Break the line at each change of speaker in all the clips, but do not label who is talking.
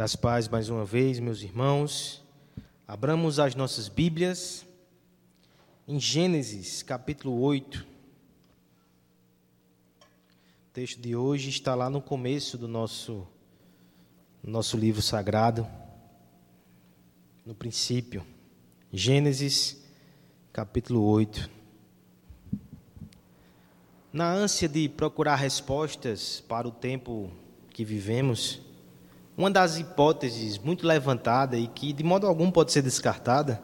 Das paz mais uma vez, meus irmãos. Abramos as nossas Bíblias em Gênesis, capítulo 8. O texto de hoje está lá no começo do nosso nosso livro sagrado, no princípio. Gênesis, capítulo 8. Na ânsia de procurar respostas para o tempo que vivemos, uma das hipóteses muito levantada e que de modo algum pode ser descartada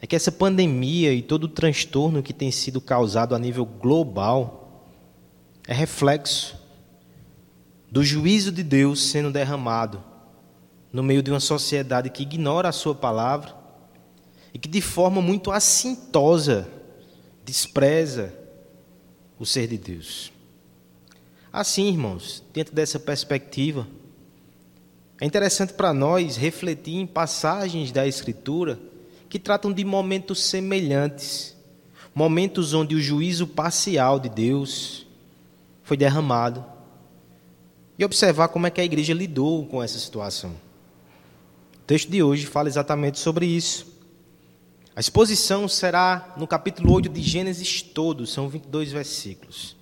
é que essa pandemia e todo o transtorno que tem sido causado a nível global é reflexo do juízo de Deus sendo derramado no meio de uma sociedade que ignora a sua palavra e que de forma muito assintosa despreza o ser de Deus. Assim, irmãos, dentro dessa perspectiva, é interessante para nós refletir em passagens da Escritura que tratam de momentos semelhantes, momentos onde o juízo parcial de Deus foi derramado, e observar como é que a igreja lidou com essa situação. O texto de hoje fala exatamente sobre isso. A exposição será no capítulo 8 de Gênesis todo, são 22 versículos.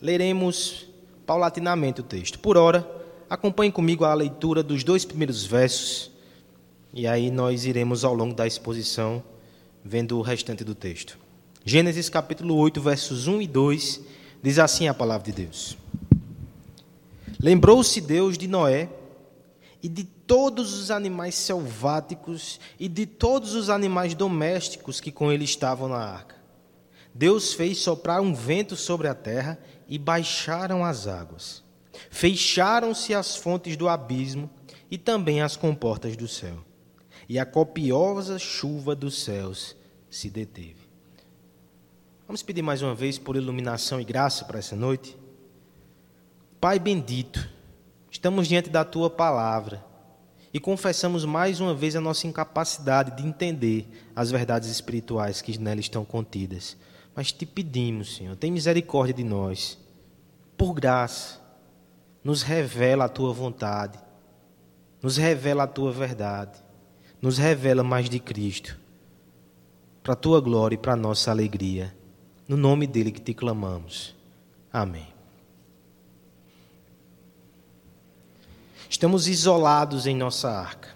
Leremos paulatinamente o texto. Por ora, acompanhe comigo a leitura dos dois primeiros versos, e aí nós iremos ao longo da exposição vendo o restante do texto. Gênesis capítulo 8, versos 1 e 2, diz assim a palavra de Deus: Lembrou-se Deus de Noé e de todos os animais selváticos e de todos os animais domésticos que com ele estavam na arca. Deus fez soprar um vento sobre a terra e baixaram as águas. Fecharam-se as fontes do abismo e também as comportas do céu. E a copiosa chuva dos céus se deteve. Vamos pedir mais uma vez por iluminação e graça para essa noite? Pai bendito, estamos diante da tua palavra e confessamos mais uma vez a nossa incapacidade de entender as verdades espirituais que nela estão contidas. Mas te pedimos, Senhor, tem misericórdia de nós por graça, nos revela a tua vontade, nos revela a tua verdade, nos revela mais de Cristo, para a tua glória e para a nossa alegria. No nome dele que te clamamos. Amém. Estamos isolados em nossa arca.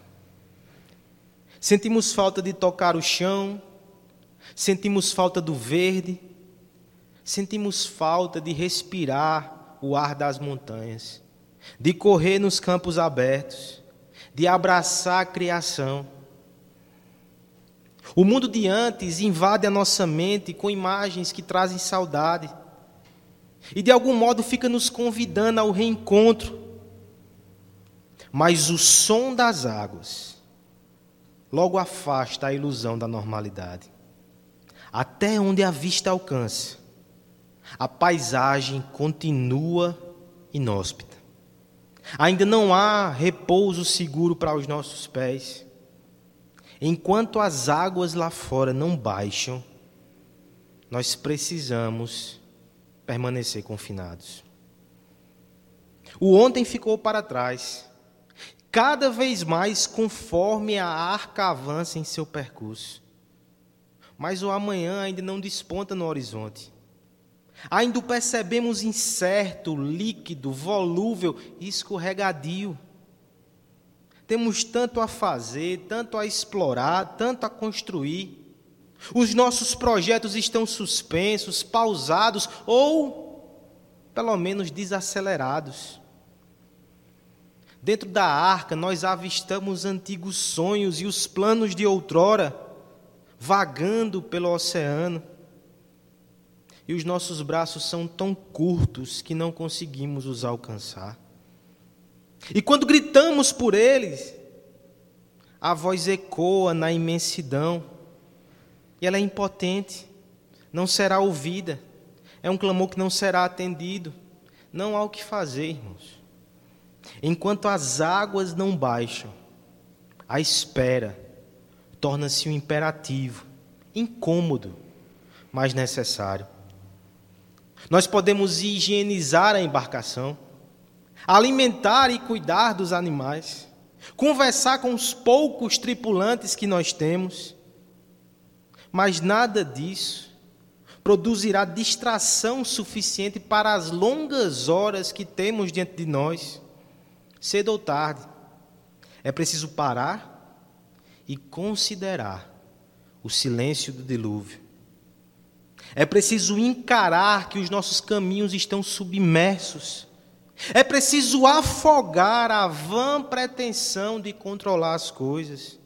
Sentimos falta de tocar o chão, sentimos falta do verde, sentimos falta de respirar o ar das montanhas, de correr nos campos abertos, de abraçar a criação. O mundo de antes invade a nossa mente com imagens que trazem saudade e de algum modo fica nos convidando ao reencontro. Mas o som das águas logo afasta a ilusão da normalidade. Até onde a vista alcança, a paisagem continua inóspita. Ainda não há repouso seguro para os nossos pés. Enquanto as águas lá fora não baixam, nós precisamos permanecer confinados. O ontem ficou para trás, cada vez mais conforme a arca avança em seu percurso. Mas o amanhã ainda não desponta no horizonte. Ainda o percebemos incerto, líquido, volúvel e escorregadio. Temos tanto a fazer, tanto a explorar, tanto a construir. Os nossos projetos estão suspensos, pausados ou, pelo menos, desacelerados. Dentro da arca, nós avistamos antigos sonhos e os planos de outrora, vagando pelo oceano e os nossos braços são tão curtos que não conseguimos os alcançar. E quando gritamos por eles, a voz ecoa na imensidão e ela é impotente, não será ouvida, é um clamor que não será atendido. Não há o que fazer, irmãos. Enquanto as águas não baixam, a espera torna-se um imperativo, incômodo, mas necessário. Nós podemos higienizar a embarcação, alimentar e cuidar dos animais, conversar com os poucos tripulantes que nós temos. Mas nada disso produzirá distração suficiente para as longas horas que temos diante de nós, cedo ou tarde. É preciso parar e considerar o silêncio do dilúvio. É preciso encarar que os nossos caminhos estão submersos. É preciso afogar a vã pretensão de controlar as coisas.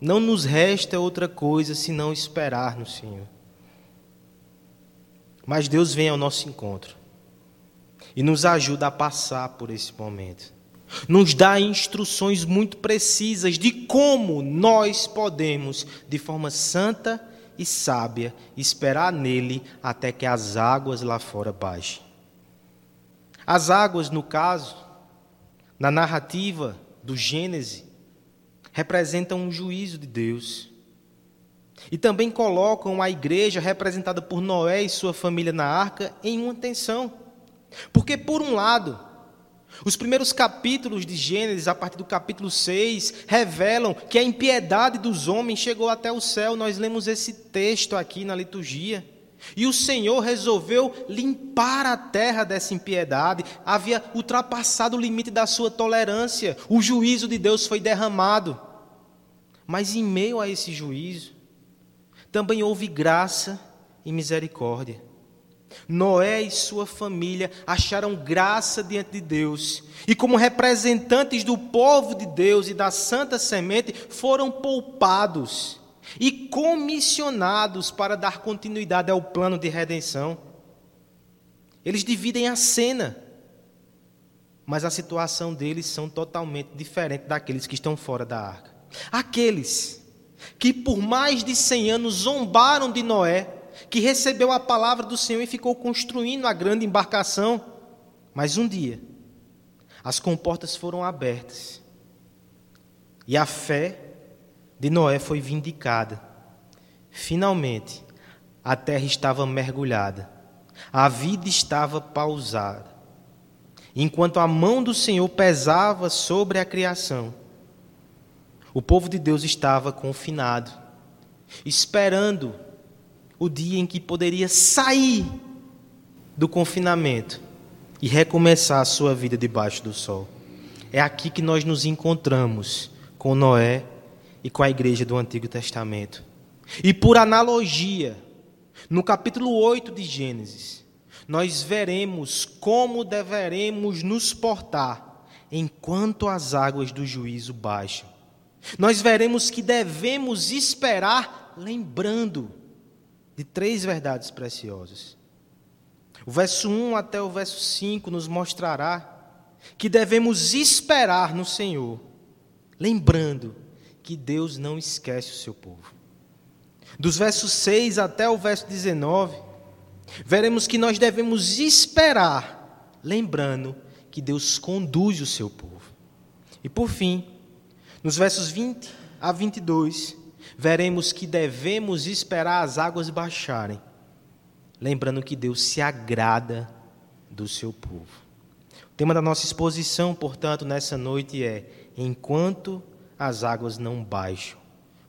Não nos resta outra coisa senão esperar no Senhor. Mas Deus vem ao nosso encontro e nos ajuda a passar por esse momento. Nos dá instruções muito precisas de como nós podemos, de forma santa e sábia, esperar nele até que as águas lá fora baixem. As águas, no caso, na narrativa do Gênesis, representam um juízo de Deus. E também colocam a igreja, representada por Noé e sua família na arca, em uma tensão. Porque, por um lado, os primeiros capítulos de Gênesis, a partir do capítulo 6, revelam que a impiedade dos homens chegou até o céu. Nós lemos esse texto aqui na liturgia. E o Senhor resolveu limpar a terra dessa impiedade, havia ultrapassado o limite da sua tolerância, o juízo de Deus foi derramado. Mas em meio a esse juízo, também houve graça e misericórdia. Noé e sua família acharam graça diante de Deus, e como representantes do povo de Deus e da santa semente, foram poupados e comissionados para dar continuidade ao plano de redenção. Eles dividem a cena, mas a situação deles são totalmente diferente daqueles que estão fora da arca. Aqueles que por mais de cem anos zombaram de Noé, que recebeu a palavra do Senhor e ficou construindo a grande embarcação. Mas um dia, as comportas foram abertas e a fé de Noé foi vindicada. Finalmente, a terra estava mergulhada, a vida estava pausada. Enquanto a mão do Senhor pesava sobre a criação, o povo de Deus estava confinado, esperando o dia em que poderia sair do confinamento e recomeçar a sua vida debaixo do sol. É aqui que nós nos encontramos com Noé e com a igreja do Antigo Testamento. E por analogia, no capítulo 8 de Gênesis, nós veremos como deveremos nos portar enquanto as águas do juízo baixam. Nós veremos que devemos esperar lembrando de três verdades preciosas. O verso 1 até o verso 5 nos mostrará que devemos esperar no Senhor, lembrando que Deus não esquece o seu povo. Dos versos 6 até o verso 19, veremos que nós devemos esperar, lembrando que Deus conduz o seu povo. E por fim, nos versos 20 a 22, veremos que devemos esperar as águas baixarem, lembrando que Deus se agrada do seu povo. O tema da nossa exposição, portanto, nessa noite é: enquanto as águas não baixam.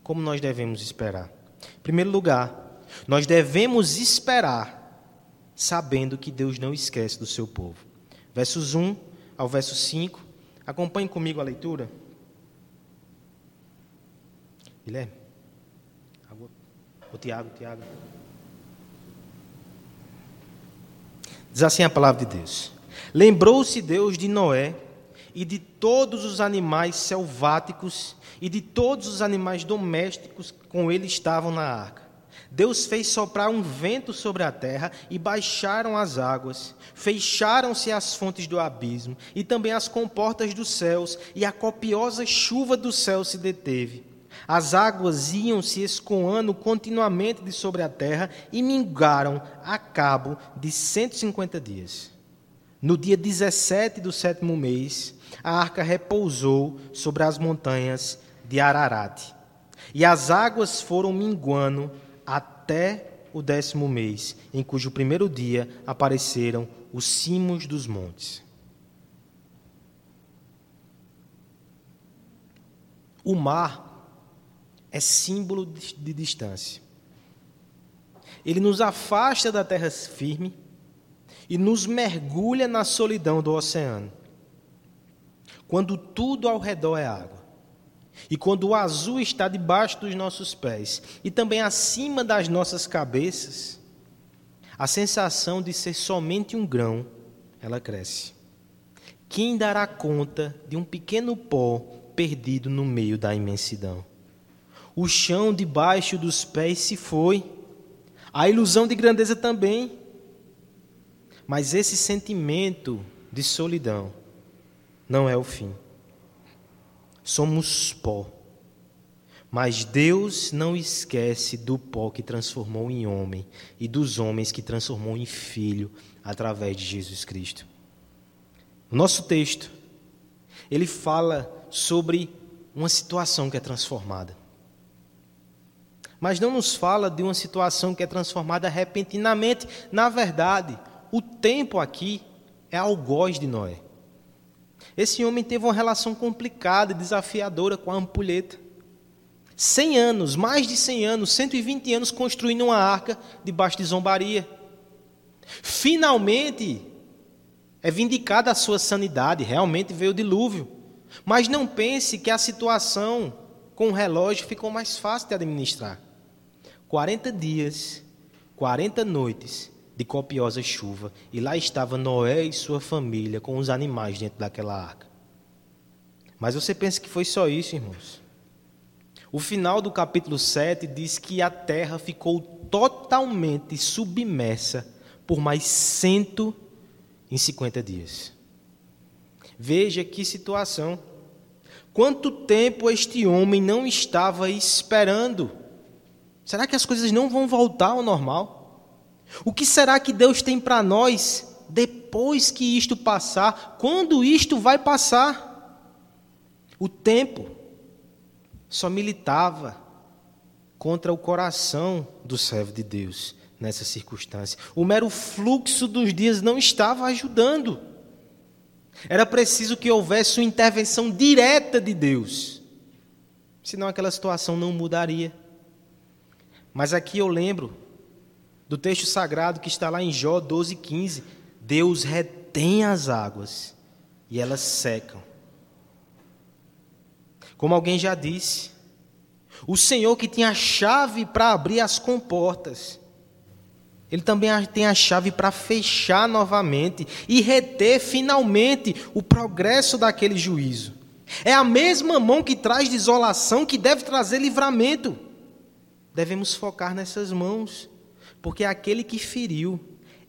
Como nós devemos esperar? Em primeiro lugar, nós devemos esperar sabendo que Deus não esquece do seu povo. Versos 1 ao verso 5. Acompanhe comigo a leitura. Guilherme. O Tiago, Tiago. Diz assim a palavra de Deus. Lembrou-se Deus de Noé e de todos os animais selváticos e de todos os animais domésticos que com ele estavam na arca. Deus fez soprar um vento sobre a terra e baixaram as águas, fecharam-se as fontes do abismo e também as comportas dos céus, e a copiosa chuva do céu se deteve. As águas iam se escoando continuamente de sobre a terra e mingaram a cabo de 150 dias. No dia 17 do sétimo mês, a arca repousou sobre as montanhas de Ararat. E as águas foram minguando até o décimo mês, em cujo primeiro dia apareceram os cimos dos montes. O mar é símbolo de distância. Ele nos afasta da terra firme e nos mergulha na solidão do oceano. Quando tudo ao redor é água, e quando o azul está debaixo dos nossos pés e também acima das nossas cabeças, a sensação de ser somente um grão, ela cresce. Quem dará conta de um pequeno pó perdido no meio da imensidão? O chão debaixo dos pés se foi, a ilusão de grandeza também. Mas esse sentimento de solidão não é o fim. Somos pó. Mas Deus não esquece do pó que transformou em homem e dos homens que transformou em filho através de Jesus Cristo. Nosso texto, ele fala sobre uma situação que é transformada. Mas não nos fala de uma situação que é transformada repentinamente. Na verdade, o tempo aqui é algoz de Noé. Esse homem teve uma relação complicada e desafiadora com a ampulheta. 100 anos, mais de 100 anos, 120 anos construindo uma arca debaixo de zombaria. Finalmente é vindicada a sua sanidade, realmente veio o dilúvio. Mas não pense que a situação com o relógio ficou mais fácil de administrar. 40 dias, 40 noites de copiosa chuva, e lá estava Noé e sua família com os animais dentro daquela arca. Mas você pensa que foi só isso, irmãos? O final do capítulo 7 diz que a terra ficou totalmente submersa por mais 150 dias. Veja que situação. Quanto tempo este homem não estava esperando? Será que as coisas não vão voltar ao normal? O que será que Deus tem para nós depois que isto passar? Quando isto vai passar? O tempo só militava contra o coração do servo de Deus nessa circunstância. O mero fluxo dos dias não estava ajudando. Era preciso que houvesse uma intervenção direta de Deus. Senão aquela situação não mudaria. Mas aqui eu lembro do texto sagrado que está lá em Jó 12,15. Deus retém as águas e elas secam. Como alguém já disse, o Senhor que tinha a chave para abrir as comportas, Ele também tem a chave para fechar novamente e reter finalmente o progresso daquele juízo. É a mesma mão que traz desolação que deve trazer livramento. Devemos focar nessas mãos porque aquele que feriu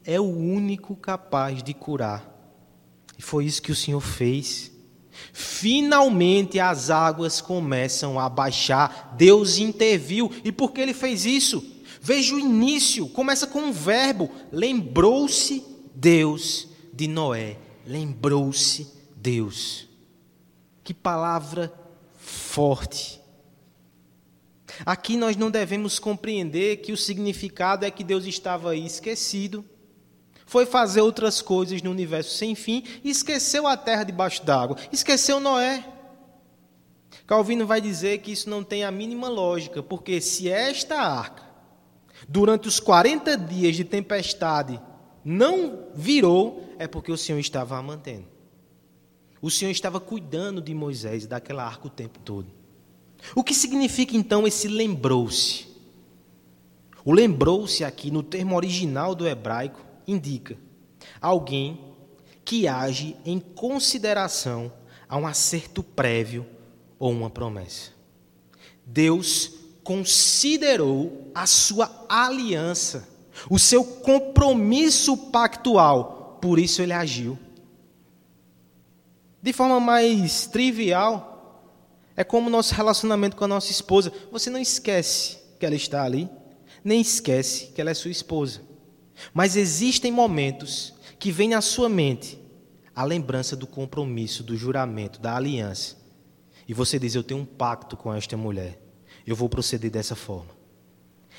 é o único capaz de curar. E foi isso que o Senhor fez. Finalmente as águas começam a baixar, Deus interviu. E por que ele fez isso? Veja o início, começa com um verbo: lembrou-se Deus de Noé. Lembrou-se Deus. Que palavra forte. Aqui nós não devemos compreender que o significado é que Deus estava aí esquecido, foi fazer outras coisas no universo sem fim e esqueceu a terra debaixo d'água, esqueceu Noé. Calvino vai dizer que isso não tem a mínima lógica, porque se esta arca, durante os 40 dias de tempestade, não virou, é porque o Senhor estava a mantendo. O Senhor estava cuidando de Moisés e daquela arca o tempo todo. O que significa então esse lembrou-se? O lembrou-se aqui no termo original do hebraico indica alguém que age em consideração a um acerto prévio ou uma promessa. Deus considerou a sua aliança, o seu compromisso pactual, por isso ele agiu. De forma mais trivial, é como o nosso relacionamento com a nossa esposa. Você não esquece que ela está ali, nem esquece que ela é sua esposa. Mas existem momentos que vem à sua mente a lembrança do compromisso, do juramento, da aliança. E você diz: Eu tenho um pacto com esta mulher. Eu vou proceder dessa forma.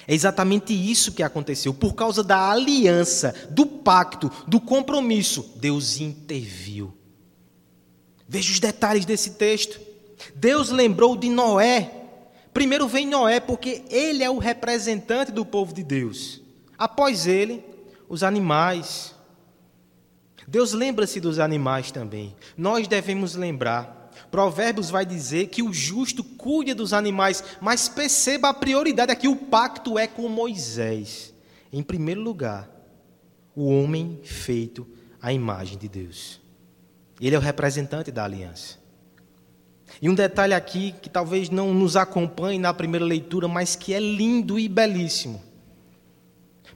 É exatamente isso que aconteceu. Por causa da aliança, do pacto, do compromisso, Deus interviu. Veja os detalhes desse texto. Deus lembrou de Noé. Primeiro vem Noé, porque ele é o representante do povo de Deus. Após ele, os animais. Deus lembra-se dos animais também. Nós devemos lembrar. Provérbios vai dizer que o justo cuida dos animais, mas perceba a prioridade aqui: o pacto é com Moisés. Em primeiro lugar, o homem feito à imagem de Deus. Ele é o representante da aliança. E um detalhe aqui que talvez não nos acompanhe na primeira leitura, mas que é lindo e belíssimo.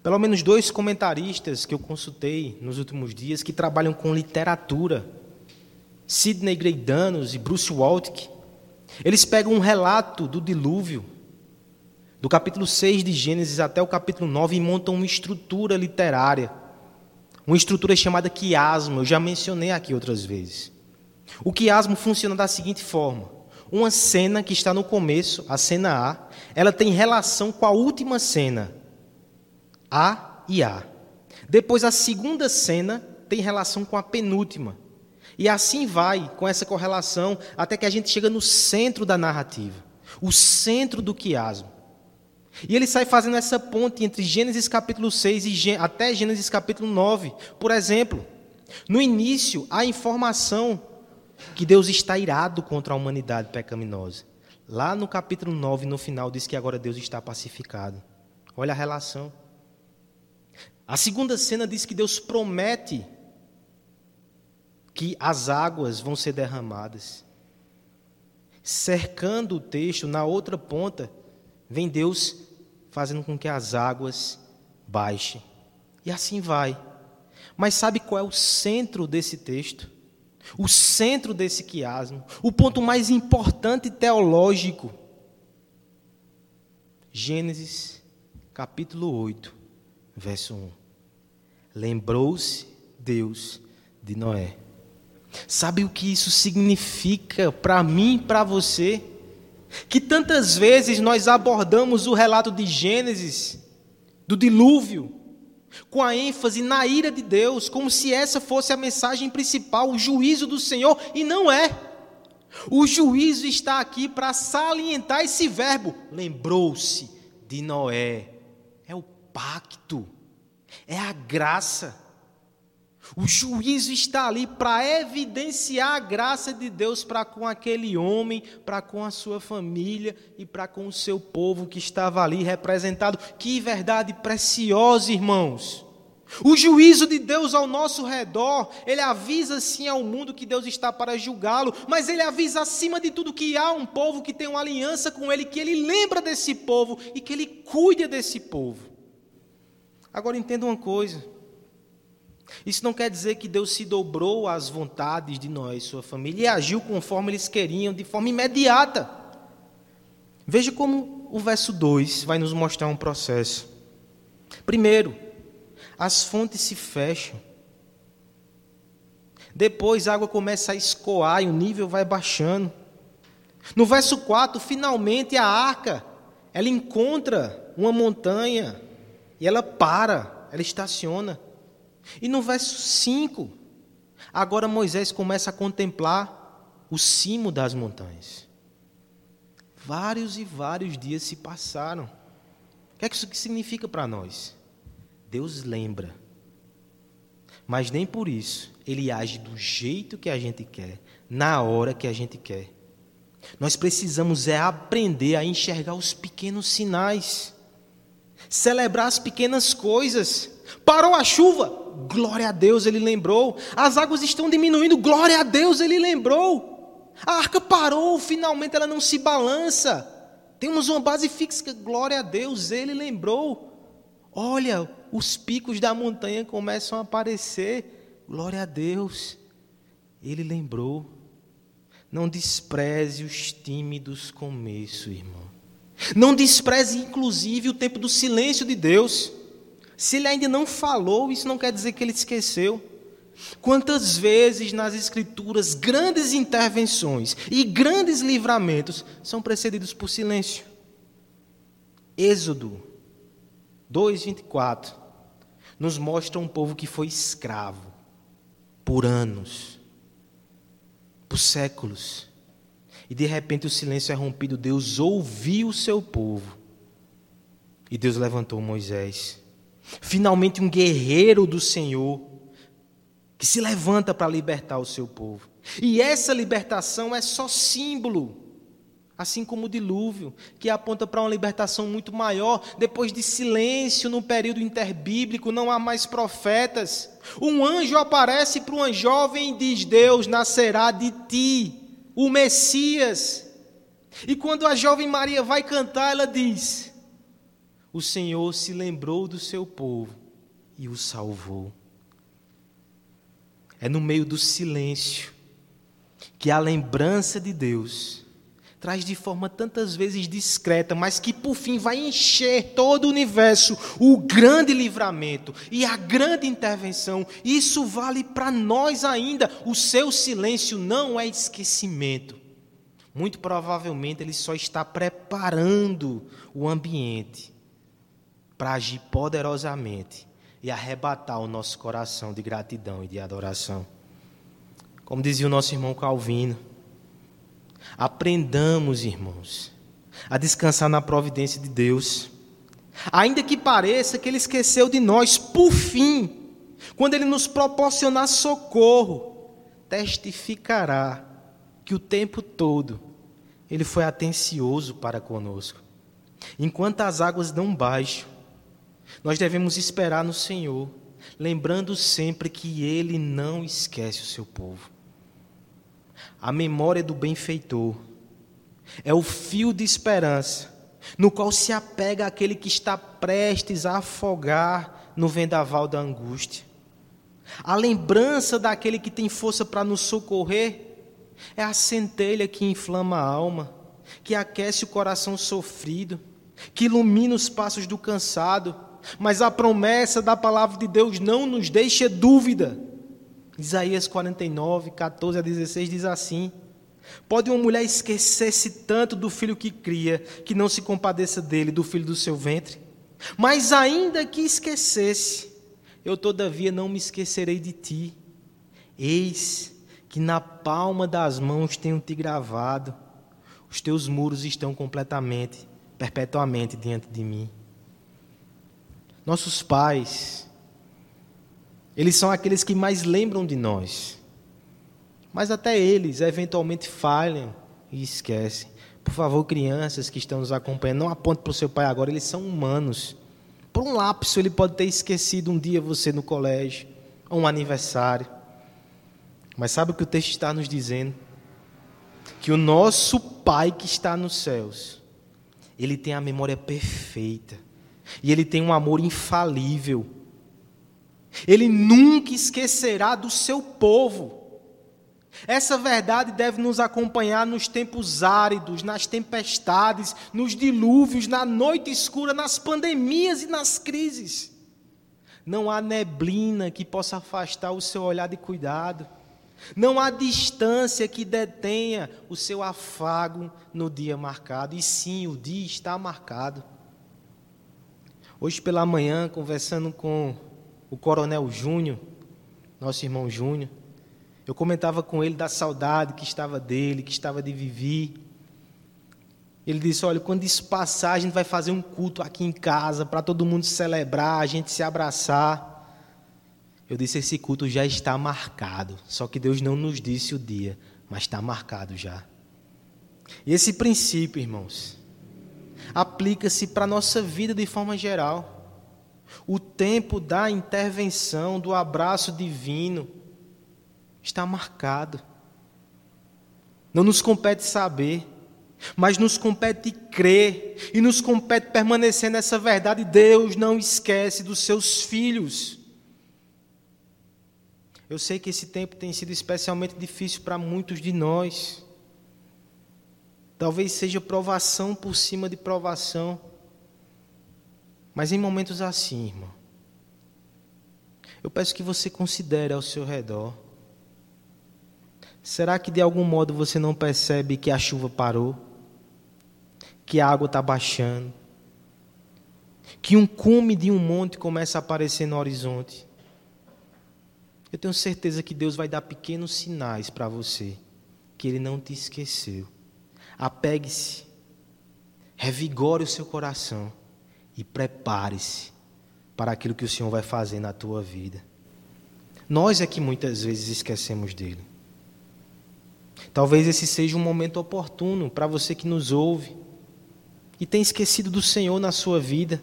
Pelo menos dois comentaristas que eu consultei nos últimos dias que trabalham com literatura, Sidney Greidanos e Bruce Waltke, eles pegam um relato do dilúvio, do capítulo 6 de Gênesis até o capítulo 9 e montam uma estrutura literária, uma estrutura chamada quiasmo, eu já mencionei aqui outras vezes. O quiasmo funciona da seguinte forma: uma cena que está no começo, a cena A, ela tem relação com a última cena, A e A. Depois, a segunda cena tem relação com a penúltima. E assim vai, com essa correlação, até que a gente chega no centro da narrativa, o centro do quiasmo. E ele sai fazendo essa ponte entre Gênesis capítulo 6 e até Gênesis capítulo 9. Por exemplo, no início, a informação que Deus está irado contra a humanidade pecaminosa. Lá no capítulo 9, no final, diz que agora Deus está pacificado. Olha a relação. A segunda cena diz que Deus promete que as águas vão ser derramadas. Cercando o texto, na outra ponta, vem Deus fazendo com que as águas baixem. E assim vai. Mas sabe qual é o centro desse texto? O centro desse quiasmo, o ponto mais importante teológico. Gênesis, capítulo 8, verso 1. Lembrou-se Deus de Noé. Sabe o que isso significa para mim e para você? Que tantas vezes nós abordamos o relato de Gênesis, do dilúvio, com a ênfase na ira de Deus, como se essa fosse a mensagem principal, o juízo do Senhor, e não é. O juízo está aqui para salientar esse verbo. Lembrou-se de Noé. É o pacto, é a graça. O juízo está ali para evidenciar a graça de Deus para com aquele homem, para com a sua família e para com o seu povo que estava ali representado. Que verdade preciosa, irmãos! O juízo de Deus ao nosso redor, ele avisa sim ao mundo que Deus está para julgá-lo, mas ele avisa acima de tudo que há um povo que tem uma aliança com ele, que ele lembra desse povo e que ele cuida desse povo. Agora entenda uma coisa: isso não quer dizer que Deus se dobrou às vontades de e sua família e agiu conforme eles queriam, de forma imediata. Veja como o verso 2 vai nos mostrar um processo. Primeiro, as fontes se fecham. Depois a água começa a escoar e o nível vai baixando. No verso 4, finalmente a arca, ela encontra uma montanha e ela para, ela estaciona. E no verso 5, agora Moisés começa a contemplar o cimo das montanhas. Vários e vários dias se passaram. O que é que isso significa para nós? Deus lembra. Mas nem por isso ele age do jeito que a gente quer, na hora que a gente quer. Nós precisamos é aprender a enxergar os pequenos sinais, celebrar as pequenas coisas. Parou a chuva, glória a Deus, ele lembrou. As águas estão diminuindo, glória a Deus, ele lembrou. A arca parou, finalmente ela não se balança. Temos uma base fixa, glória a Deus, ele lembrou. Olha, os picos da montanha começam a aparecer, glória a Deus, ele lembrou. Não despreze os tímidos começos, irmão. Não despreze, inclusive, o tempo do silêncio de Deus. Se ele ainda não falou, isso não quer dizer que ele esqueceu. Quantas vezes nas Escrituras grandes intervenções e grandes livramentos são precedidos por silêncio? Êxodo 2,24 nos mostra um povo que foi escravo por anos, por séculos. E de repente o silêncio é rompido. Deus ouviu o seu povo. E Deus levantou Moisés. Finalmente um guerreiro do Senhor que se levanta para libertar o seu povo. E essa libertação é só símbolo, assim como o dilúvio, que aponta para uma libertação muito maior. Depois de silêncio no período interbíblico, não há mais profetas. Um anjo aparece para uma jovem e diz: Deus nascerá de ti, o Messias. E quando a jovem Maria vai cantar, ela diz: O Senhor se lembrou do seu povo e o salvou. É no meio do silêncio que a lembrança de Deus traz de forma tantas vezes discreta, mas que por fim vai encher todo o universo, o grande livramento e a grande intervenção. Isso vale para nós ainda. O seu silêncio não é esquecimento. Muito provavelmente ele só está preparando o ambiente para agir poderosamente e arrebatar o nosso coração de gratidão e de adoração. Como dizia o nosso irmão Calvino, aprendamos, irmãos, a descansar na providência de Deus. Ainda que pareça que Ele esqueceu de nós, por fim, quando Ele nos proporcionar socorro, testificará que o tempo todo Ele foi atencioso para conosco. Enquanto as águas não baixam, nós devemos esperar no Senhor, lembrando sempre que Ele não esquece o seu povo a memória do benfeitor. É o fio de esperança no qual se apega aquele que está prestes a afogar no vendaval da angústia. A lembrança daquele que tem força para nos socorrer é a centelha que inflama a alma, que aquece o coração sofrido, que ilumina os passos do cansado. Mas a promessa da palavra de Deus não nos deixa dúvida Isaías 49, 14 a 16 diz assim: Pode uma mulher esquecer-se tanto do filho que cria, que não se compadeça dele, do filho do seu ventre? Mas ainda que esquecesse, eu todavia não me esquecerei de ti. Eis que na palma das mãos tenho te gravado, os teus muros estão completamente, perpetuamente diante de mim. Nossos pais, eles são aqueles que mais lembram de nós. Mas até eles eventualmente falham e esquecem. Por favor, crianças que estão nos acompanhando, não aponte para o seu pai agora, eles são humanos. Por um lapso, ele pode ter esquecido um dia você no colégio, ou um aniversário. Mas sabe o que o texto está nos dizendo? Que o nosso Pai que está nos céus, ele tem a memória perfeita, e ele tem um amor infalível ele nunca esquecerá do seu povo. Essa verdade deve nos acompanhar nos tempos áridos, nas tempestades, nos dilúvios, na noite escura, nas pandemias e nas crises. Não há neblina que possa afastar o seu olhar de cuidado. Não há distância que detenha o seu afago no dia marcado. E sim, o dia está marcado. Hoje pela manhã, conversando com o coronel Júnior, nosso irmão Júnior. Eu comentava com ele da saudade que estava dele, que estava de Vivi. Ele disse: Olha, quando isso passar, a gente vai fazer um culto aqui em casa para todo mundo celebrar, a gente se abraçar. Eu disse: Esse culto já está marcado. Só que Deus não nos disse o dia, mas está marcado já. E esse princípio, irmãos, aplica-se para a nossa vida de forma geral. O tempo da intervenção, do abraço divino, está marcado. Não nos compete saber, mas nos compete crer e nos compete permanecer nessa verdade. Deus não esquece dos seus filhos. Eu sei que esse tempo tem sido especialmente difícil para muitos de nós. Talvez seja provação por cima de provação. Mas em momentos assim, irmão, eu peço que você considere ao seu redor. Será que de algum modo você não percebe que a chuva parou? Que a água está baixando? Que um cume de um monte começa a aparecer no horizonte? Eu tenho certeza que Deus vai dar pequenos sinais para você, que Ele não te esqueceu. Apegue-se, revigore o seu coração e prepare-se para aquilo que o Senhor vai fazer na tua vida. Nós é que muitas vezes esquecemos dele. Talvez esse seja um momento oportuno para você que nos ouve e tem esquecido do Senhor na sua vida.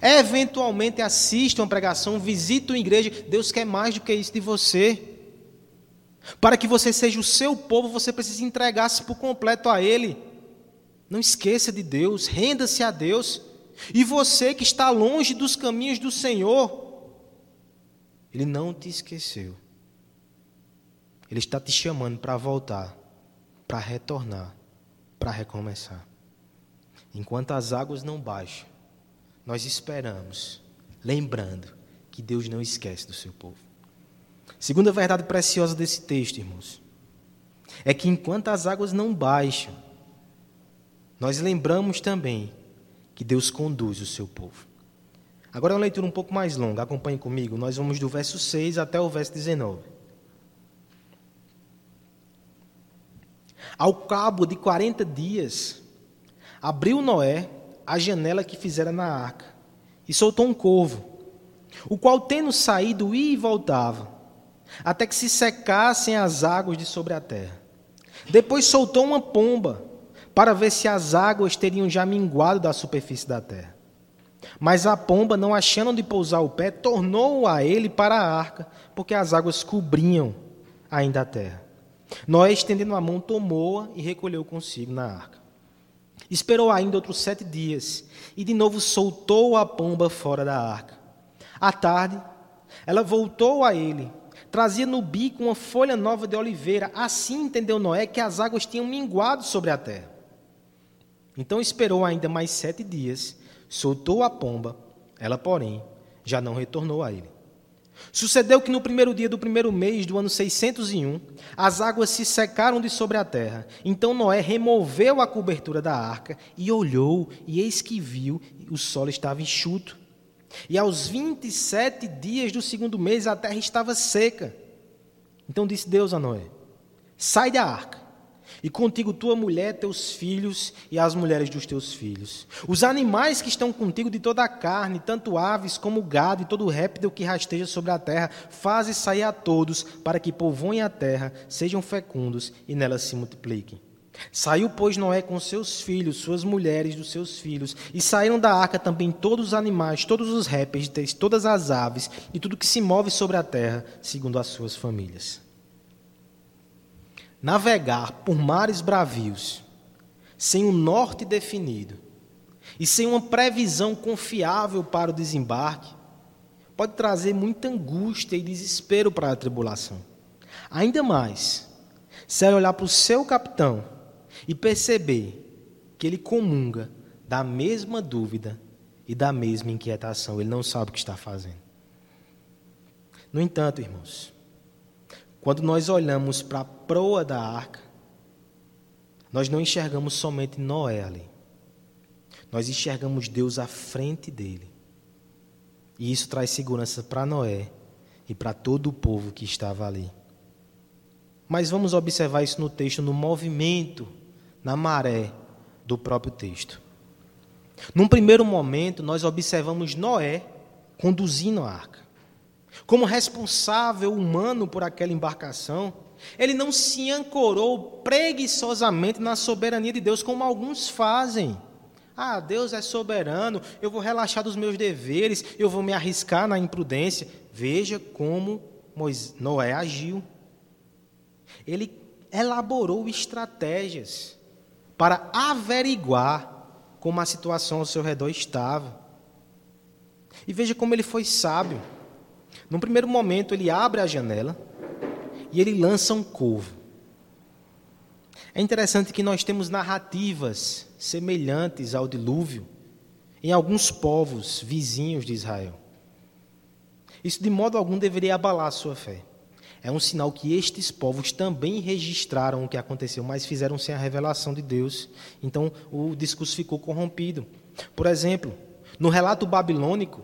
Eventualmente assista uma pregação, visita uma igreja. Deus quer mais do que isso de você. Para que você seja o seu povo, você precisa entregar-se por completo a Ele. Não esqueça de Deus, renda-se a Deus. E você que está longe dos caminhos do Senhor, Ele não te esqueceu. Ele está te chamando para voltar, para retornar, para recomeçar. Enquanto as águas não baixam, nós esperamos, lembrando que Deus não esquece do seu povo. Segunda verdade preciosa desse texto, irmãos, é que enquanto as águas não baixam, nós lembramos também que Deus conduz o seu povo. Agora é uma leitura um pouco mais longa, acompanhe comigo. Nós vamos do verso 6 até o verso 19. Ao cabo de 40 dias, abriu Noé a janela que fizera na arca e soltou um corvo, o qual, tendo saído, ia e voltava, até que se secassem as águas de sobre a terra. Depois soltou uma pomba, para ver se as águas teriam já minguado da superfície da terra. Mas a pomba, não achando onde pousar o pé, tornou a ele para a arca, porque as águas cobriam ainda a terra. Noé, estendendo a mão, tomou-a e recolheu consigo na arca. Esperou ainda outros sete dias e de novo soltou a pomba fora da arca. À tarde, ela voltou a ele, trazia no bico uma folha nova de oliveira. Assim entendeu Noé que as águas tinham minguado sobre a terra. Então esperou ainda mais sete dias, soltou a pomba, ela, porém, já não retornou a ele. Sucedeu que no primeiro dia do primeiro mês do ano 601, as águas se secaram de sobre a terra. Então Noé removeu a cobertura da arca e olhou, e eis que viu, o solo estava enxuto. E aos 27 dias do segundo mês a terra estava seca. Então disse Deus a Noé: Sai da arca e contigo tua mulher, teus filhos e as mulheres dos teus filhos. Os animais que estão contigo de toda a carne, tanto aves como gado e todo réptil que rasteja sobre a terra, faze sair a todos, para que povoem a terra, sejam fecundos e nela se multipliquem. Saiu, pois, Noé com seus filhos, suas mulheres, dos seus filhos, e saíram da arca também todos os animais, todos os répteis, todas as aves e tudo que se move sobre a terra, segundo as suas famílias navegar por mares bravios, sem um norte definido e sem uma previsão confiável para o desembarque, pode trazer muita angústia e desespero para a tribulação. Ainda mais, se ela olhar para o seu capitão e perceber que ele comunga da mesma dúvida e da mesma inquietação, ele não sabe o que está fazendo. No entanto, irmãos, quando nós olhamos para a proa da arca, nós não enxergamos somente Noé ali. Nós enxergamos Deus à frente dele. E isso traz segurança para Noé e para todo o povo que estava ali. Mas vamos observar isso no texto, no movimento, na maré do próprio texto. Num primeiro momento, nós observamos Noé conduzindo a arca. Como responsável humano por aquela embarcação, ele não se ancorou preguiçosamente na soberania de Deus, como alguns fazem. Ah, Deus é soberano, eu vou relaxar dos meus deveres, eu vou me arriscar na imprudência. Veja como Noé agiu. Ele elaborou estratégias para averiguar como a situação ao seu redor estava. E veja como ele foi sábio. Num primeiro momento, ele abre a janela e ele lança um corvo. É interessante que nós temos narrativas semelhantes ao dilúvio em alguns povos vizinhos de Israel. Isso de modo algum deveria abalar a sua fé. É um sinal que estes povos também registraram o que aconteceu, mas fizeram sem a revelação de Deus. Então o discurso ficou corrompido. Por exemplo, no relato babilônico,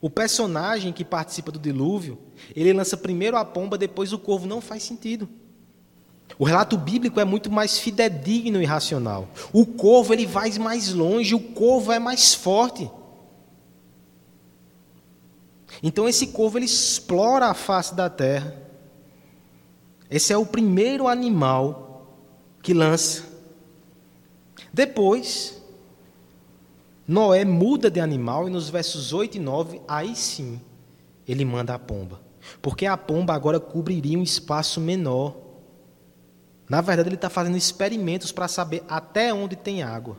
o personagem que participa do dilúvio, ele lança primeiro a pomba, depois o corvo. Não faz sentido. O relato bíblico é muito mais fidedigno e racional. O corvo ele vai mais longe, o corvo é mais forte. Então esse corvo ele explora a face da terra. Esse é o primeiro animal que lança. Depois, Noé muda de animal e nos versos 8 e 9, aí sim, ele manda a pomba. Porque a pomba agora cobriria um espaço menor. Na verdade, ele está fazendo experimentos para saber até onde tem água.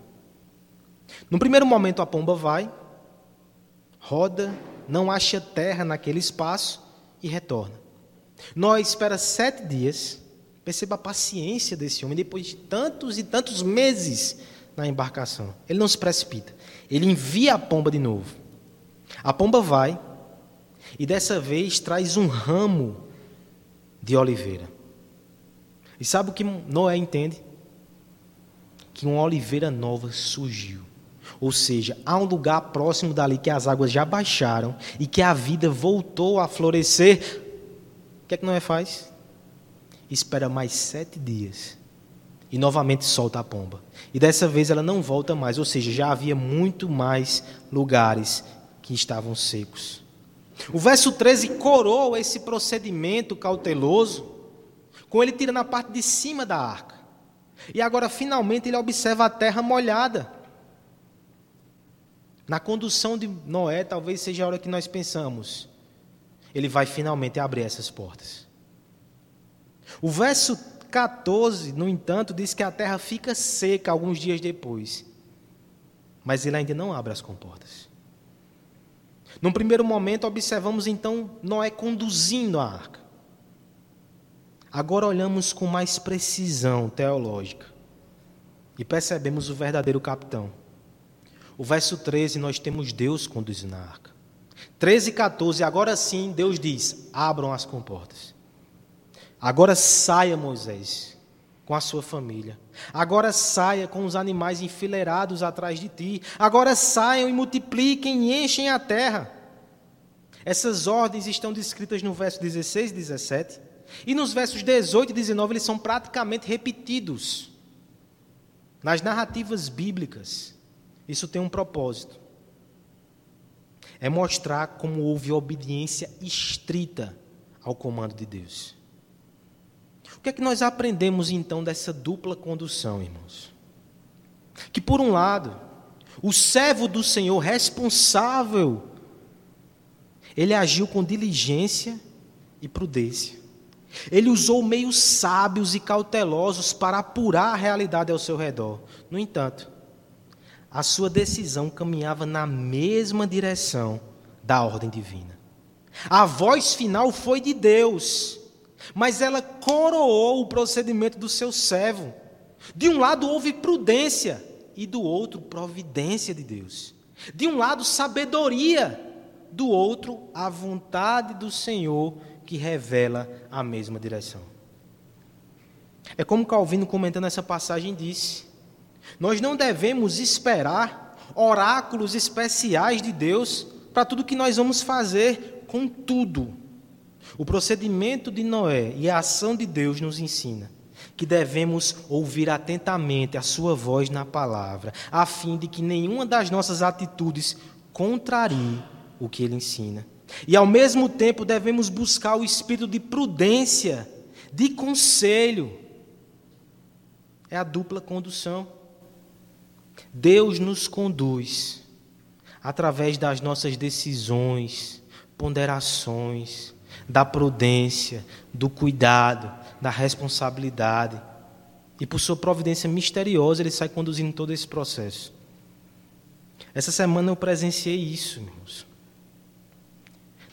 No primeiro momento, a pomba vai, roda, não acha terra naquele espaço e retorna. Nós espera sete dias. Perceba a paciência desse homem depois de tantos e tantos meses na embarcação. Ele não se precipita. Ele envia a pomba de novo. A pomba vai e dessa vez traz um ramo de oliveira. E sabe o que Noé entende? Que uma oliveira nova surgiu. Ou seja, há um lugar próximo dali que as águas já baixaram e que a vida voltou a florescer. O que é que Noé faz? Espera mais sete dias e novamente solta a pomba. E dessa vez ela não volta mais, ou seja, já havia muito mais lugares que estavam secos. O verso 13 coroa esse procedimento cauteloso com ele tirando a parte de cima da arca. E agora finalmente ele observa a terra molhada. Na condução de Noé, talvez seja a hora que nós pensamos. Ele vai finalmente abrir essas portas. O verso 14, no entanto, diz que a terra fica seca alguns dias depois. Mas ele ainda não abre as comportas. Num primeiro momento, observamos então Noé conduzindo a arca. Agora olhamos com mais precisão teológica e percebemos o verdadeiro capitão. O verso 13, nós temos Deus conduzindo a arca. 13 e 14, agora sim, Deus diz: abram as comportas. Agora saia, Moisés, com a sua família. Agora saia com os animais enfileirados atrás de ti. Agora saiam e multipliquem e enchem a terra. Essas ordens estão descritas no verso 16 e 17. E nos versos 18 e 19 eles são praticamente repetidos. Nas narrativas bíblicas, isso tem um propósito. É mostrar como houve obediência estrita ao comando de Deus. O que é que nós aprendemos então dessa dupla condução, irmãos? Que por um lado, o servo do Senhor responsável, ele agiu com diligência e prudência. Ele usou meios sábios e cautelosos para apurar a realidade ao seu redor. No entanto, a sua decisão caminhava na mesma direção da ordem divina. A voz final foi de Deus. Mas ela coroou o procedimento do seu servo. De um lado houve prudência e do outro providência de Deus. De um lado sabedoria, do outro a vontade do Senhor que revela a mesma direção. É como Calvino comentando essa passagem disse: Nós não devemos esperar oráculos especiais de Deus para tudo que nós vamos fazer, contudo, o procedimento de Noé e a ação de Deus nos ensina que devemos ouvir atentamente a sua voz na palavra, a fim de que nenhuma das nossas atitudes contrarie o que ele ensina. E ao mesmo tempo devemos buscar o espírito de prudência, de conselho. É a dupla condução. Deus nos conduz através das nossas decisões, ponderações, da prudência, do cuidado, da responsabilidade. E por sua providência misteriosa, ele sai conduzindo todo esse processo. Essa semana eu presenciei isso, irmãos.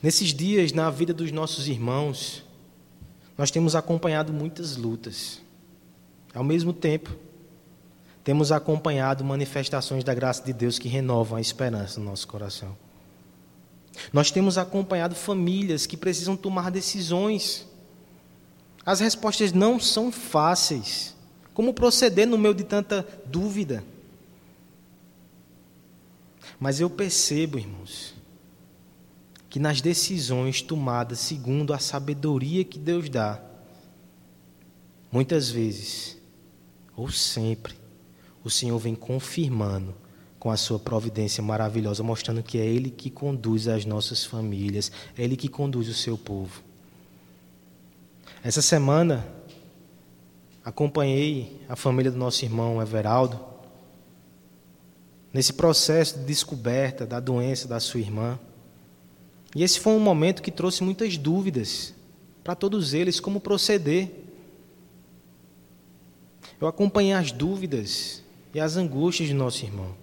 Nesses dias, na vida dos nossos irmãos, nós temos acompanhado muitas lutas. Ao mesmo tempo, temos acompanhado manifestações da graça de Deus que renovam a esperança no nosso coração. Nós temos acompanhado famílias que precisam tomar decisões. As respostas não são fáceis. Como proceder no meio de tanta dúvida? Mas eu percebo, irmãos, que nas decisões tomadas segundo a sabedoria que Deus dá, muitas vezes, ou sempre, o Senhor vem confirmando com a sua providência maravilhosa, mostrando que é Ele que conduz as nossas famílias, é Ele que conduz o seu povo. Essa semana, acompanhei a família do nosso irmão Everaldo nesse processo de descoberta da doença da sua irmã. E esse foi um momento que trouxe muitas dúvidas para todos eles como proceder. Eu acompanhei as dúvidas e as angústias de nosso irmão.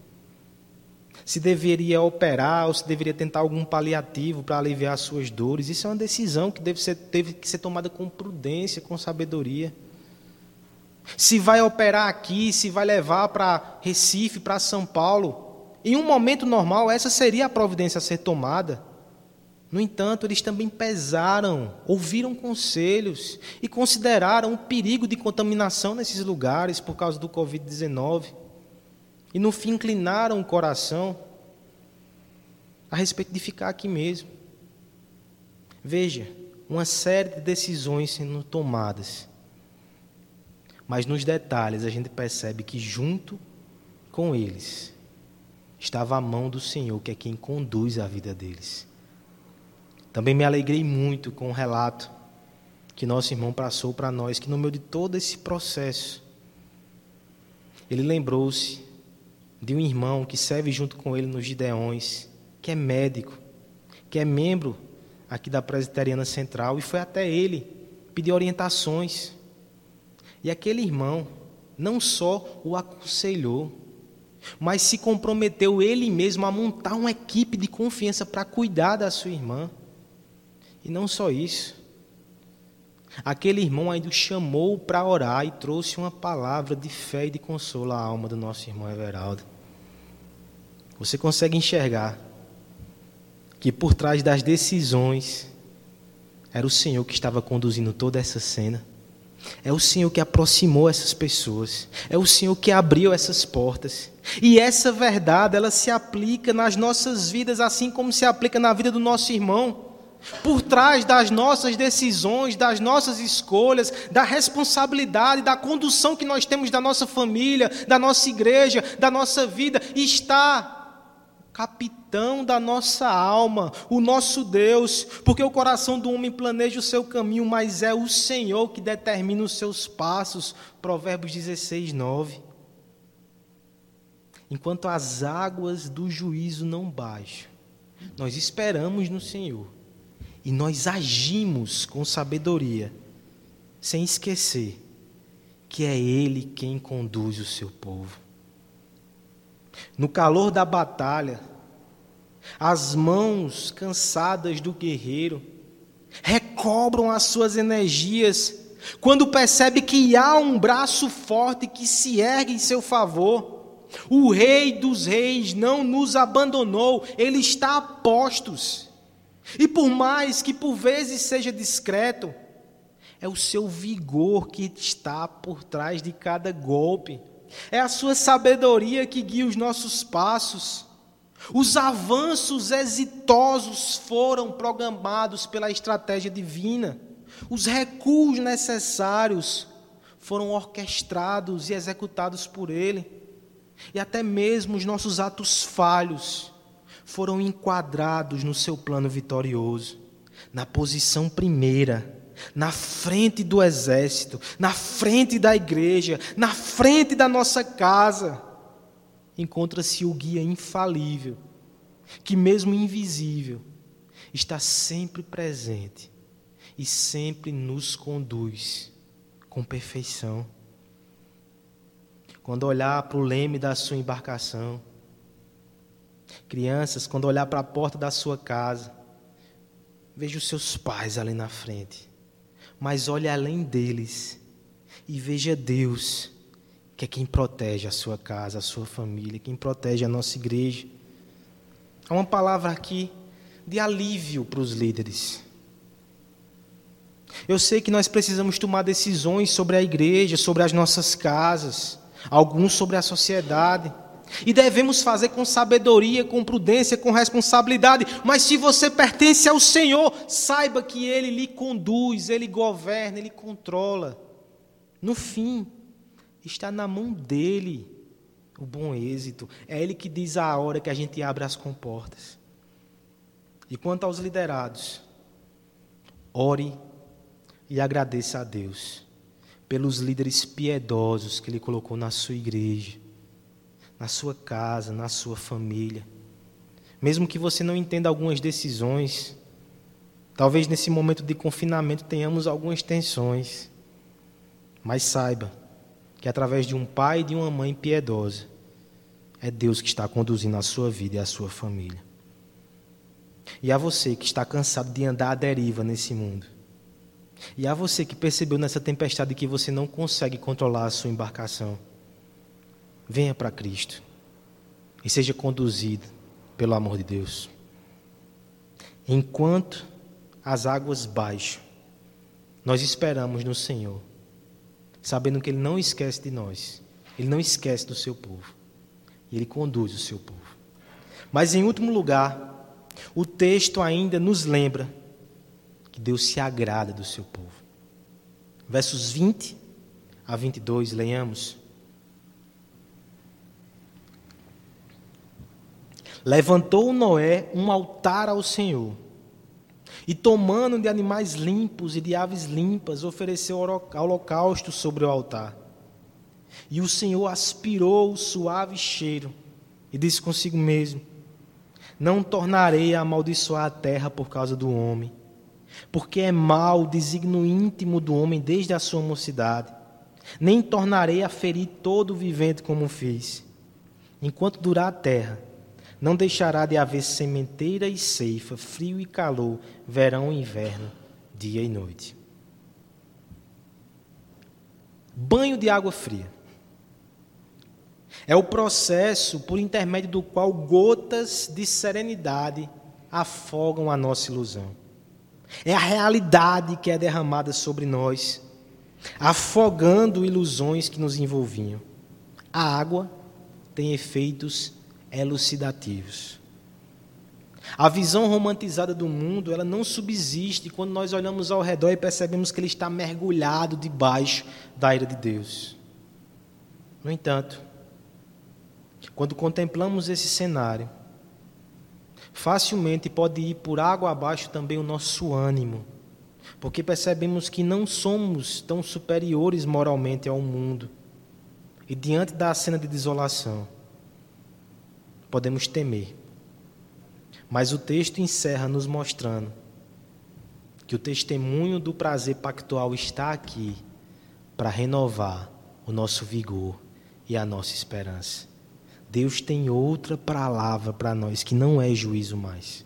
Se deveria operar ou se deveria tentar algum paliativo para aliviar as suas dores, isso é uma decisão que deve ser, teve que ser tomada com prudência, com sabedoria. Se vai operar aqui, se vai levar para Recife, para São Paulo, em um momento normal, essa seria a providência a ser tomada. No entanto, eles também pesaram, ouviram conselhos e consideraram o perigo de contaminação nesses lugares por causa do Covid-19. E no fim inclinaram o coração a respeito de ficar aqui mesmo. Veja, uma série de decisões sendo tomadas. Mas nos detalhes a gente percebe que junto com eles estava a mão do Senhor, que é quem conduz a vida deles. Também me alegrei muito com o relato que nosso irmão passou para nós, que no meio de todo esse processo, ele lembrou-se de um irmão que serve junto com ele nos Gideões, que é médico, que é membro aqui da Presbiteriana Central, e foi até ele pedir orientações. E aquele irmão não só o aconselhou, mas se comprometeu ele mesmo a montar uma equipe de confiança para cuidar da sua irmã. E não só isso. Aquele irmão ainda o chamou para orar e trouxe uma palavra de fé e de consolo à alma do nosso irmão Everaldo. Você consegue enxergar que por trás das decisões era o Senhor que estava conduzindo toda essa cena. É o Senhor que aproximou essas pessoas. É o Senhor que abriu essas portas. E essa verdade, ela se aplica nas nossas vidas assim como se aplica na vida do nosso irmão. Por trás das nossas decisões, das nossas escolhas, da responsabilidade, da condução que nós temos da nossa família, da nossa igreja, da nossa vida, está o capitão da nossa alma, o nosso Deus, porque o coração do homem planeja o seu caminho, mas é o Senhor que determina os seus passos. Provérbios 16, 9. Enquanto as águas do juízo não baixam, nós esperamos no Senhor e nós agimos com sabedoria, sem esquecer que é Ele quem conduz o seu povo. No calor da batalha, as mãos cansadas do guerreiro recobram as suas energias quando percebe que há um braço forte que se ergue em seu favor. O Rei dos Reis não nos abandonou, ele está a postos. E por mais que por vezes seja discreto, é o seu vigor que está por trás de cada golpe. É a sua sabedoria que guia os nossos passos. Os avanços exitosos foram programados pela estratégia divina. Os recuos necessários foram orquestrados e executados por Ele. E até mesmo os nossos atos falhos foram enquadrados no seu plano vitorioso, na posição primeira, na frente do exército, na frente da igreja, na frente da nossa casa. Encontra-se o guia infalível, que, mesmo invisível, está sempre presente e sempre nos conduz com perfeição. Quando olhar para o leme da sua embarcação, Crianças, quando olhar para a porta da sua casa, veja os seus pais ali na frente. Mas olhe além deles e veja Deus, que é quem protege a sua casa, a sua família, quem protege a nossa igreja. Há uma palavra aqui de alívio para os líderes. Eu sei que nós precisamos tomar decisões sobre a igreja, sobre as nossas casas, alguns sobre a sociedade. E devemos fazer com sabedoria, com prudência, com responsabilidade. Mas se você pertence ao Senhor, saiba que Ele lhe conduz, Ele governa, Ele controla. No fim, está na mão dele o bom êxito. É ele que diz a hora que a gente abre as comportas. E quanto aos liderados, ore e agradeça a Deus pelos líderes piedosos que Ele colocou na sua igreja, na sua casa, na sua família. Mesmo que você não entenda algumas decisões, talvez nesse momento de confinamento tenhamos algumas tensões, mas saiba que através de um pai e de uma mãe piedosa, é Deus que está conduzindo a sua vida e a sua família. E a você que está cansado de andar à deriva nesse mundo, e a você que percebeu nessa tempestade que você não consegue controlar a sua embarcação, venha para Cristo e seja conduzido pelo amor de Deus. Enquanto as águas baixam, nós esperamos no Senhor, sabendo que Ele não esquece de nós, Ele não esquece do seu povo, e Ele conduz o seu povo. Mas, em último lugar, o texto ainda nos lembra que Deus se agrada do seu povo. Versos 20 a 22, leiamos. Levantou Noé um altar ao Senhor, e tomando de animais limpos e de aves limpas, ofereceu holocausto sobre o altar. E o Senhor aspirou o suave cheiro e disse consigo mesmo: Não tornarei a amaldiçoar a terra por causa do homem, porque é mau o desígnio íntimo do homem desde a sua mocidade. Nem tornarei a ferir todo o vivente como fiz. Enquanto durar a terra, não deixará de haver sementeira e ceifa, frio e calor, verão e inverno, dia e noite. Banho de água fria. É o processo por intermédio do qual gotas de serenidade afogam a nossa ilusão. É a realidade que é derramada sobre nós, afogando ilusões que nos envolviam. A água tem efeitos elucidativos. A visão romantizada do mundo, ela não subsiste quando nós olhamos ao redor e percebemos que ele está mergulhado debaixo da ira de Deus. No entanto, quando contemplamos esse cenário, facilmente pode ir por água abaixo também o nosso ânimo, porque percebemos que não somos tão superiores moralmente ao mundo. E diante da cena de desolação, podemos temer. Mas o texto encerra nos mostrando que o testemunho do prazer pactual está aqui para renovar o nosso vigor e a nossa esperança. Deus tem outra palavra para nós que não é juízo mais.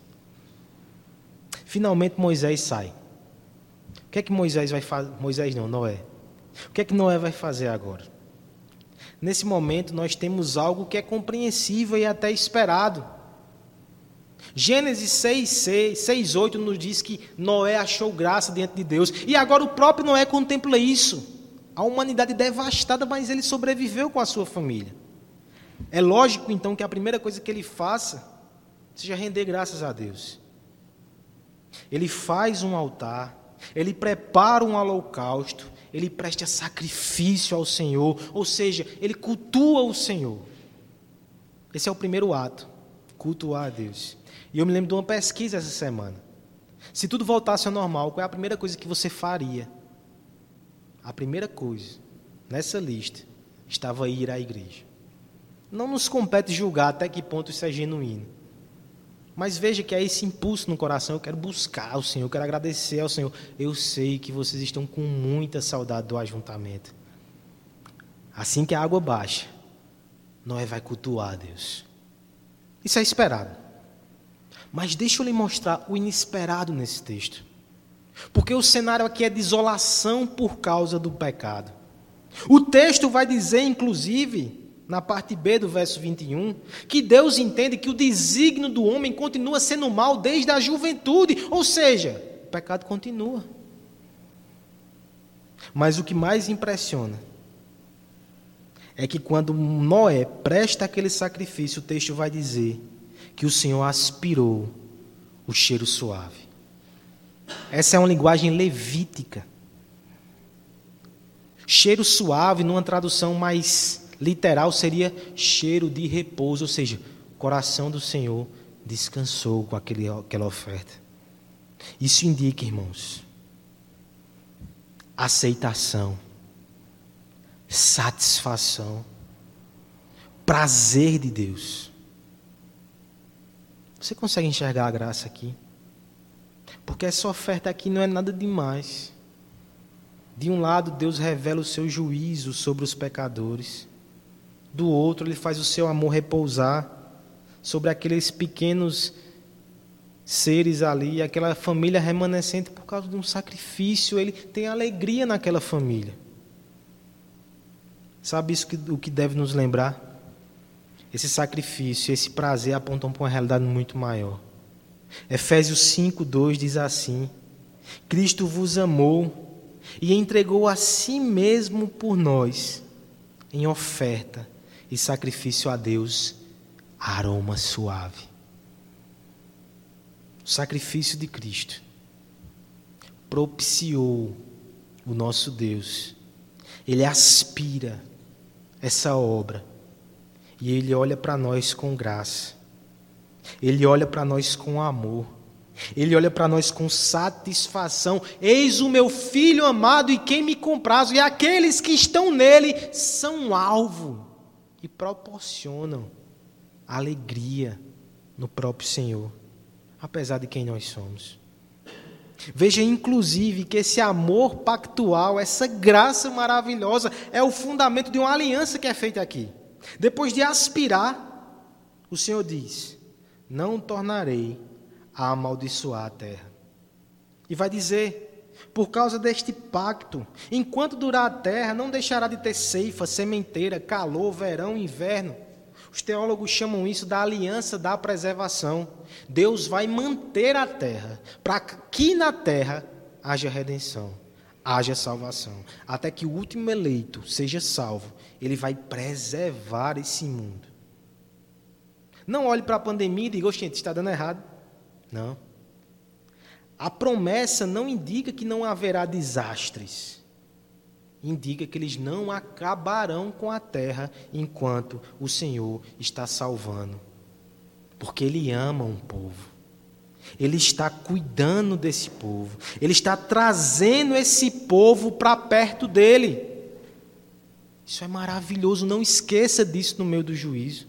Finalmente Moisés sai. O que é que Moisés vai fazer? Moisés não, Noé. O que é que Noé vai fazer agora? Nesse momento nós temos algo que é compreensível e até esperado. Gênesis 6, 6, 6, 8 nos diz que Noé achou graça diante de Deus. E agora o próprio Noé contempla isso. A humanidade devastada, mas ele sobreviveu com a sua família. É lógico, então, que a primeira coisa que ele faça seja render graças a Deus. Ele faz um altar, ele prepara um holocausto, ele presta sacrifício ao Senhor, ou seja, ele cultua o Senhor. Esse é o primeiro ato, cultuar a Deus. E eu me lembro de uma pesquisa essa semana. Se tudo voltasse ao normal, qual é a primeira coisa que você faria? A primeira coisa nessa lista estava ir à igreja. Não nos compete julgar até que ponto isso é genuíno. Mas veja que é esse impulso no coração, eu quero buscar o Senhor, eu quero agradecer ao Senhor. Eu sei que vocês estão com muita saudade do ajuntamento. Assim que a água baixa, Noé vai cultuar a Deus. Isso é esperado. Mas deixa eu lhe mostrar o inesperado nesse texto. Porque o cenário aqui é desolação por causa do pecado. O texto vai dizer, inclusive, na parte B do verso 21, que Deus entende que o desígnio do homem continua sendo mal desde a juventude, ou seja, o pecado continua. Mas o que mais impressiona é que quando Noé presta aquele sacrifício, o texto vai dizer que o Senhor aspirou o cheiro suave. Essa é uma linguagem levítica. Cheiro suave, numa tradução mais literal, seria cheiro de repouso, ou seja, o coração do Senhor descansou com aquele, aquela oferta. Isso indica, irmãos, aceitação, satisfação, prazer de Deus. Você consegue enxergar a graça aqui? Porque essa oferta aqui não é nada demais. De um lado, Deus revela o seu juízo sobre os pecadores. Do outro, Ele faz o seu amor repousar sobre aqueles pequenos seres ali, aquela família remanescente por causa de um sacrifício. Ele tem alegria naquela família. Sabe isso que, o que deve nos lembrar? Esse sacrifício, esse prazer apontam para uma realidade muito maior. Efésios 5:2 diz assim: Cristo vos amou e entregou a si mesmo por nós em oferta e sacrifício a Deus, aroma suave. O sacrifício de Cristo propiciou o nosso Deus. Ele aspira essa obra e ele olha para nós com graça. Ele olha para nós com amor. Ele olha para nós com satisfação. Eis o meu filho amado e quem me compraz. E aqueles que estão nele são alvo e proporcionam alegria no próprio Senhor, apesar de quem nós somos. Veja, inclusive, que esse amor pactual, essa graça maravilhosa, é o fundamento de uma aliança que é feita aqui. Depois de aspirar, o Senhor diz: Não tornarei a amaldiçoar a terra. E vai dizer: Por causa deste pacto, enquanto durar a terra, não deixará de ter ceifa, sementeira, calor, verão, inverno. Os teólogos chamam isso da aliança da preservação. Deus vai manter a terra para que na terra haja redenção, haja salvação, até que o último eleito seja salvo ele vai preservar esse mundo. Não olhe para a pandemia e diga, gente, está dando errado. Não. A promessa não indica que não haverá desastres. Indica que eles não acabarão com a terra enquanto o Senhor está salvando. Porque Ele ama um povo. Ele está cuidando desse povo. Ele está trazendo esse povo para perto dele. Isso é maravilhoso, não esqueça disso no meio do juízo.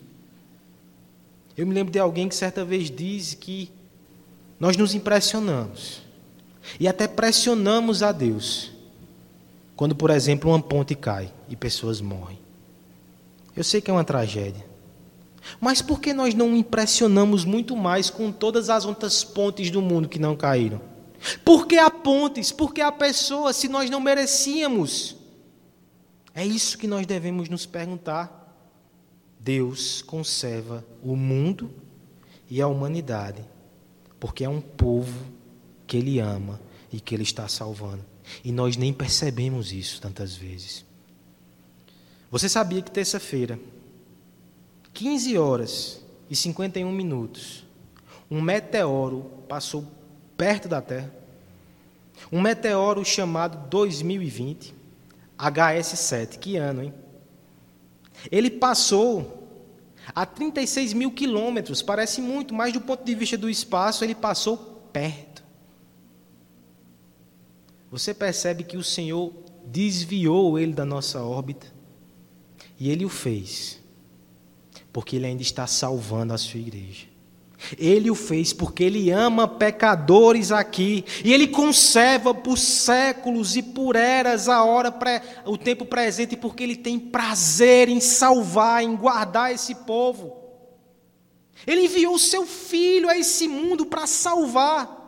Eu me lembro de alguém que certa vez disse que nós nos impressionamos e até pressionamos a Deus quando, por exemplo, uma ponte cai e pessoas morrem. Eu sei que é uma tragédia. Mas por que nós não impressionamos muito mais com todas as outras pontes do mundo que não caíram? Por que há pontes? Por que há pessoas se nós não merecíamos? É isso que nós devemos nos perguntar. Deus conserva o mundo e a humanidade, porque é um povo que Ele ama e que Ele está salvando. E nós nem percebemos isso tantas vezes. Você sabia que terça-feira, 15 horas e 51 minutos, um meteoro passou perto da Terra? Um meteoro chamado 2020 HS7, que ano, hein? Ele passou a 36 mil quilômetros, parece muito, mas do ponto de vista do espaço, ele passou perto. Você percebe que o Senhor desviou ele da nossa órbita? E ele o fez, porque ele ainda está salvando a sua igreja. Ele o fez porque ele ama pecadores aqui e ele conserva por séculos e por eras a hora pré, o tempo presente porque ele tem prazer em salvar, em guardar esse povo. Ele enviou o seu filho a esse mundo para salvar.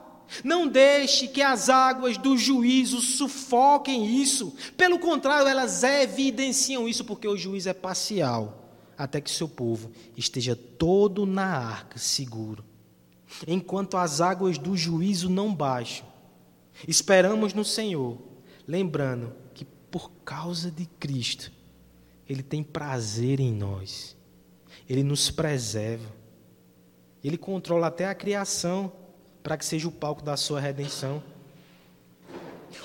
Não deixe que as águas do juízo sufoquem isso. Pelo contrário, elas evidenciam isso porque o juízo é parcial até que seu povo esteja todo na arca seguro. Enquanto as águas do juízo não baixam, esperamos no Senhor, lembrando que por causa de Cristo, Ele tem prazer em nós, Ele nos preserva, Ele controla até a criação para que seja o palco da sua redenção.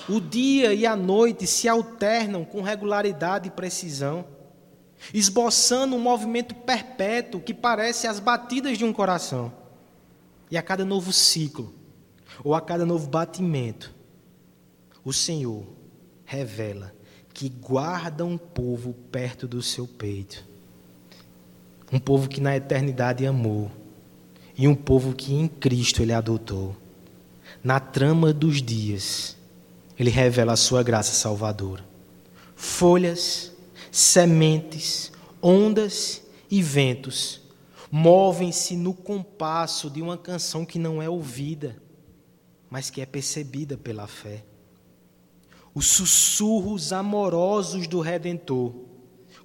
O dia e a noite se alternam com regularidade e precisão, esboçando um movimento perpétuo que parece as batidas de um coração. E a cada novo ciclo, ou a cada novo batimento, o Senhor revela que guarda um povo perto do seu peito. Um povo que na eternidade amou, e um povo que em Cristo ele adotou. Na trama dos dias, ele revela a sua graça salvadora. Folhas, sementes, ondas e ventos movem-se no compasso de uma canção que não é ouvida, mas que é percebida pela fé. Os sussurros amorosos do Redentor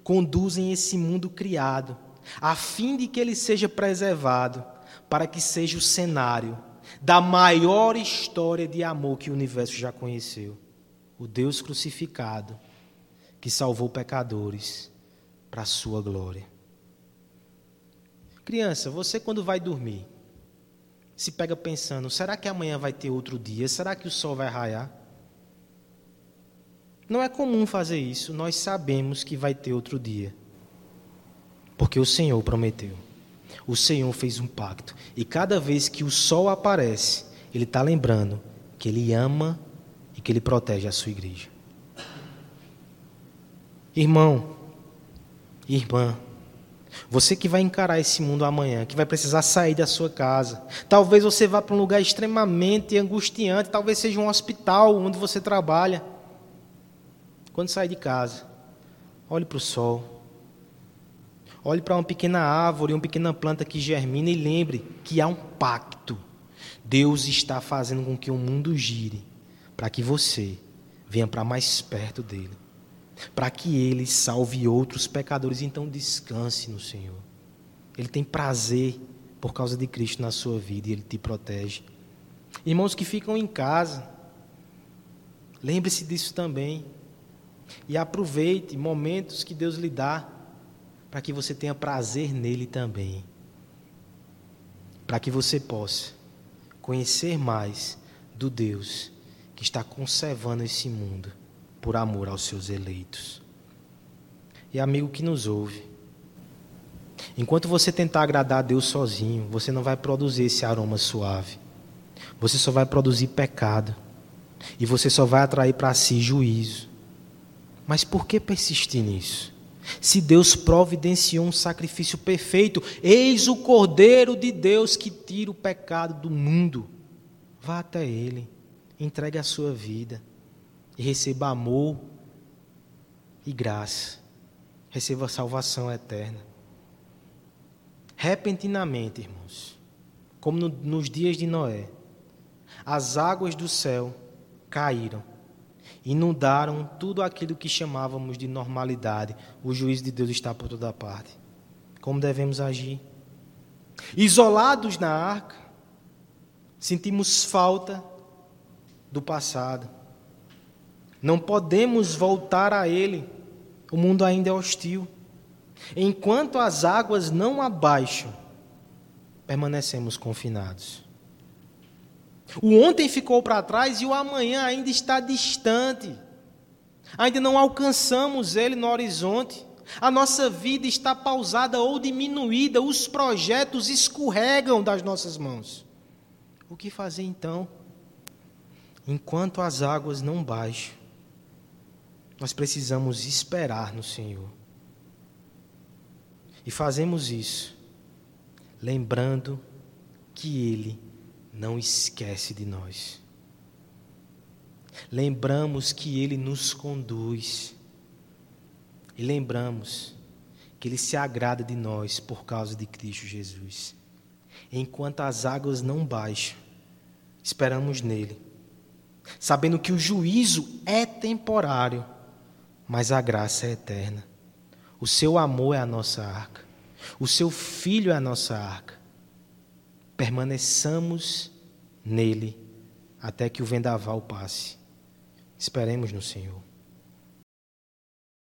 conduzem esse mundo criado, a fim de que ele seja preservado, para que seja o cenário da maior história de amor que o universo já conheceu. O Deus crucificado que salvou pecadores para a sua glória. Criança, você quando vai dormir, se pega pensando: será que amanhã vai ter outro dia? Será que o sol vai raiar? Não é comum fazer isso, nós sabemos que vai ter outro dia. Porque o Senhor prometeu. O Senhor fez um pacto. E cada vez que o sol aparece, Ele está lembrando que Ele ama e que Ele protege a sua igreja. Irmão, irmã, você que vai encarar esse mundo amanhã, que vai precisar sair da sua casa. Talvez você vá para um lugar extremamente angustiante, talvez seja um hospital onde você trabalha. Quando sair de casa, olhe para o sol. Olhe para uma pequena árvore, uma pequena planta que germina e lembre que há um pacto. Deus está fazendo com que o mundo gire para que você venha para mais perto dele para que ele salve outros pecadores. Então descanse no Senhor. Ele tem prazer por causa de Cristo na sua vida e ele te protege. Irmãos que ficam em casa, lembre-se disso também. E aproveite momentos que Deus lhe dá para que você tenha prazer nele também. Para que você possa conhecer mais do Deus que está conservando esse mundo por amor aos seus eleitos. E amigo que nos ouve, enquanto você tentar agradar a Deus sozinho, você não vai produzir esse aroma suave. Você só vai produzir pecado. E você só vai atrair para si juízo. Mas por que persistir nisso? Se Deus providenciou um sacrifício perfeito, eis o Cordeiro de Deus que tira o pecado do mundo. Vá até Ele, entregue a sua vida e receba amor e graça. Receba salvação eterna. Repentinamente, irmãos, como no, nos dias de Noé, as águas do céu caíram, inundaram tudo aquilo que chamávamos de normalidade. O juízo de Deus está por toda parte. Como devemos agir? Isolados na arca, sentimos falta do passado. Não podemos voltar a Ele. O mundo ainda é hostil. Enquanto as águas não abaixam, permanecemos confinados. O ontem ficou para trás e o amanhã ainda está distante. Ainda não alcançamos ele no horizonte. A nossa vida está pausada ou diminuída, os projetos escorregam das nossas mãos. O que fazer então? Enquanto as águas não baixam, nós precisamos esperar no Senhor. E fazemos isso lembrando que Ele não esquece de nós. Lembramos que Ele nos conduz. E lembramos que Ele se agrada de nós por causa de Cristo Jesus. Enquanto as águas não baixam, esperamos nele, sabendo que o juízo é temporário mas a graça é eterna. O seu amor é a nossa arca. O seu filho é a nossa arca. Permaneçamos nele até que o vendaval passe. Esperemos no Senhor.